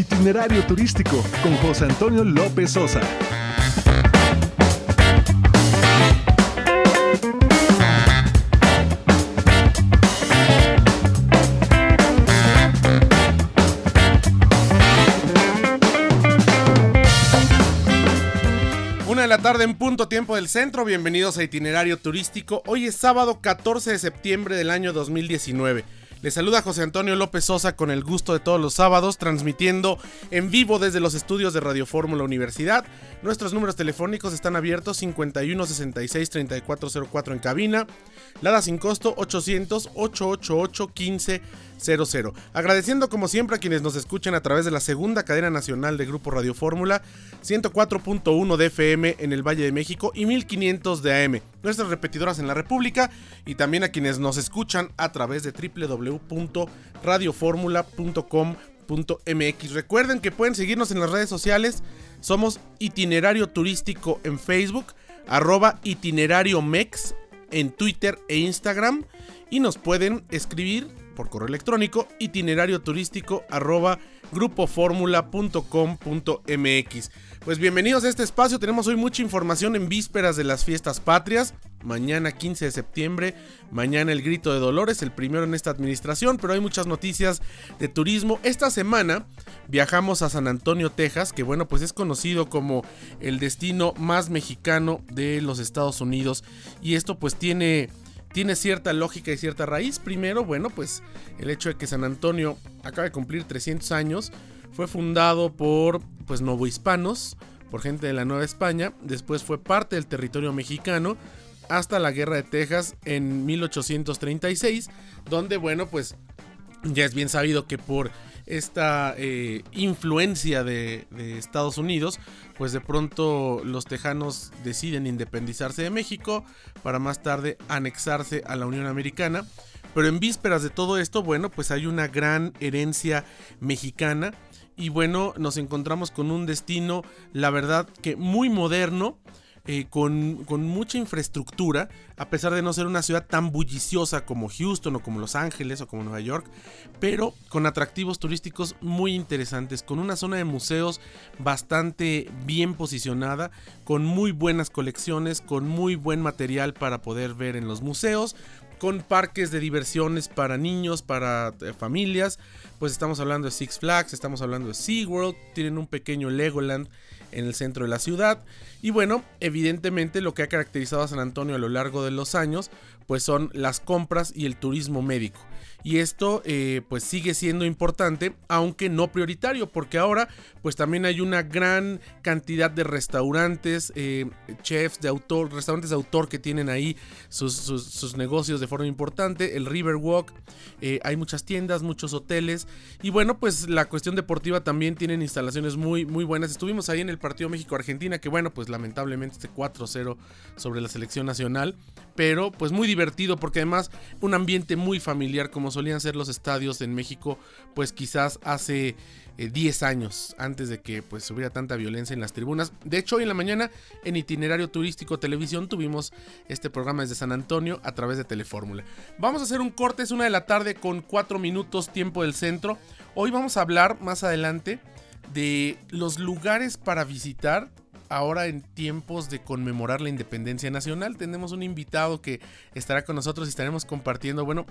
Itinerario turístico con José Antonio López Sosa. Una de la tarde en punto tiempo del centro, bienvenidos a Itinerario Turístico. Hoy es sábado 14 de septiembre del año 2019. Les saluda José Antonio López Sosa con el gusto de todos los sábados, transmitiendo en vivo desde los estudios de Radio Fórmula Universidad. Nuestros números telefónicos están abiertos 51 66 3404 en cabina, Lada sin costo 800 888 15 00. Agradeciendo como siempre a quienes nos escuchan a través de la segunda cadena nacional de Grupo Radio Fórmula, 104.1 de FM en el Valle de México y 1500 de AM, nuestras repetidoras en la República y también a quienes nos escuchan a través de Recuerden que pueden seguirnos en las redes sociales, somos Itinerario Turístico en Facebook, arroba Itinerario Mex en Twitter e Instagram. Y nos pueden escribir por correo electrónico itinerario turístico arroba grupoformula.com.mx. Pues bienvenidos a este espacio, tenemos hoy mucha información en vísperas de las fiestas patrias, mañana 15 de septiembre, mañana el grito de Dolores, el primero en esta administración, pero hay muchas noticias de turismo. Esta semana viajamos a San Antonio, Texas, que bueno, pues es conocido como el destino más mexicano de los Estados Unidos y esto pues tiene tiene cierta lógica y cierta raíz. Primero, bueno, pues el hecho de que San Antonio acaba de cumplir 300 años, fue fundado por pues novohispanos, por gente de la Nueva España, después fue parte del territorio mexicano hasta la Guerra de Texas en 1836, donde bueno, pues ya es bien sabido que por esta eh, influencia de, de, Estados Unidos, pues de pronto los tejanos deciden independizarse de México para más tarde anexarse a la Unión Americana. Pero en vísperas de todo esto, bueno, pues hay una gran herencia mexicana y bueno, nos encontramos con un destino, la verdad que muy moderno, eh, con, con, mucha infraestructura, a pesar de no ser una ciudad tan bulliciosa como Houston o como Los Ángeles o como Nueva York, pero con atractivos turísticos muy interesantes, con una zona de museos bastante bien posicionada, con muy buenas colecciones, con muy buen material para poder ver en los museos, con parques de diversiones para niños, para eh, familias. Pues estamos hablando de Six Flags, estamos hablando de SeaWorld, tienen un pequeño Legoland en el centro de la ciudad. Y bueno, evidentemente lo que ha caracterizado a San Antonio a lo largo de los años, pues son las compras y el turismo médico. Y esto eh, pues sigue siendo importante, aunque no prioritario, porque ahora pues también hay una gran cantidad de restaurantes, eh, chefs de autor, restaurantes de autor que tienen ahí sus, negocios de forma importante, el Riverwalk, eh, hay muchas tiendas, muchos hoteles y bueno pues la cuestión deportiva también tienen instalaciones muy muy buenas. Estuvimos ahí en el partido México-Argentina, que bueno pues lamentablemente este 4-0 sobre la selección nacional, pero pues muy divertido porque además un ambiente muy familiar como solían ser los estadios en México, pues quizás hace 10 eh, años antes de que pues hubiera tanta violencia en las tribunas. De hecho, hoy en la mañana en Itinerario Turístico Televisión tuvimos este programa desde San Antonio a través de Telefórmula. Vamos a hacer un corte, es una de la tarde con 4 minutos tiempo del centro. Hoy vamos a hablar más adelante de los lugares para visitar ahora en tiempos de conmemorar la independencia nacional. Tenemos un invitado que estará con nosotros y estaremos compartiendo, bueno,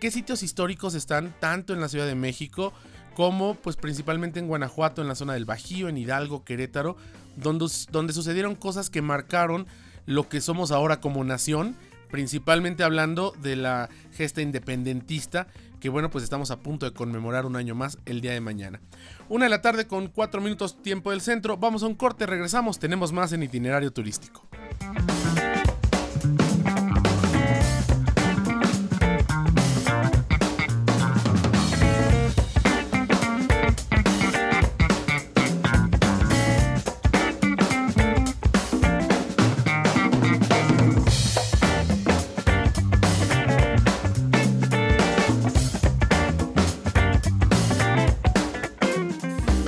qué sitios históricos están tanto en la Ciudad de México como pues principalmente en Guanajuato, en la zona del Bajío, en Hidalgo, Querétaro, donde, donde sucedieron cosas que marcaron lo que somos ahora como nación, principalmente hablando de la gesta independentista que bueno, pues estamos a punto de conmemorar un año más el día de mañana. Una de la tarde con cuatro minutos tiempo del centro, vamos a un corte, regresamos, tenemos más en itinerario turístico.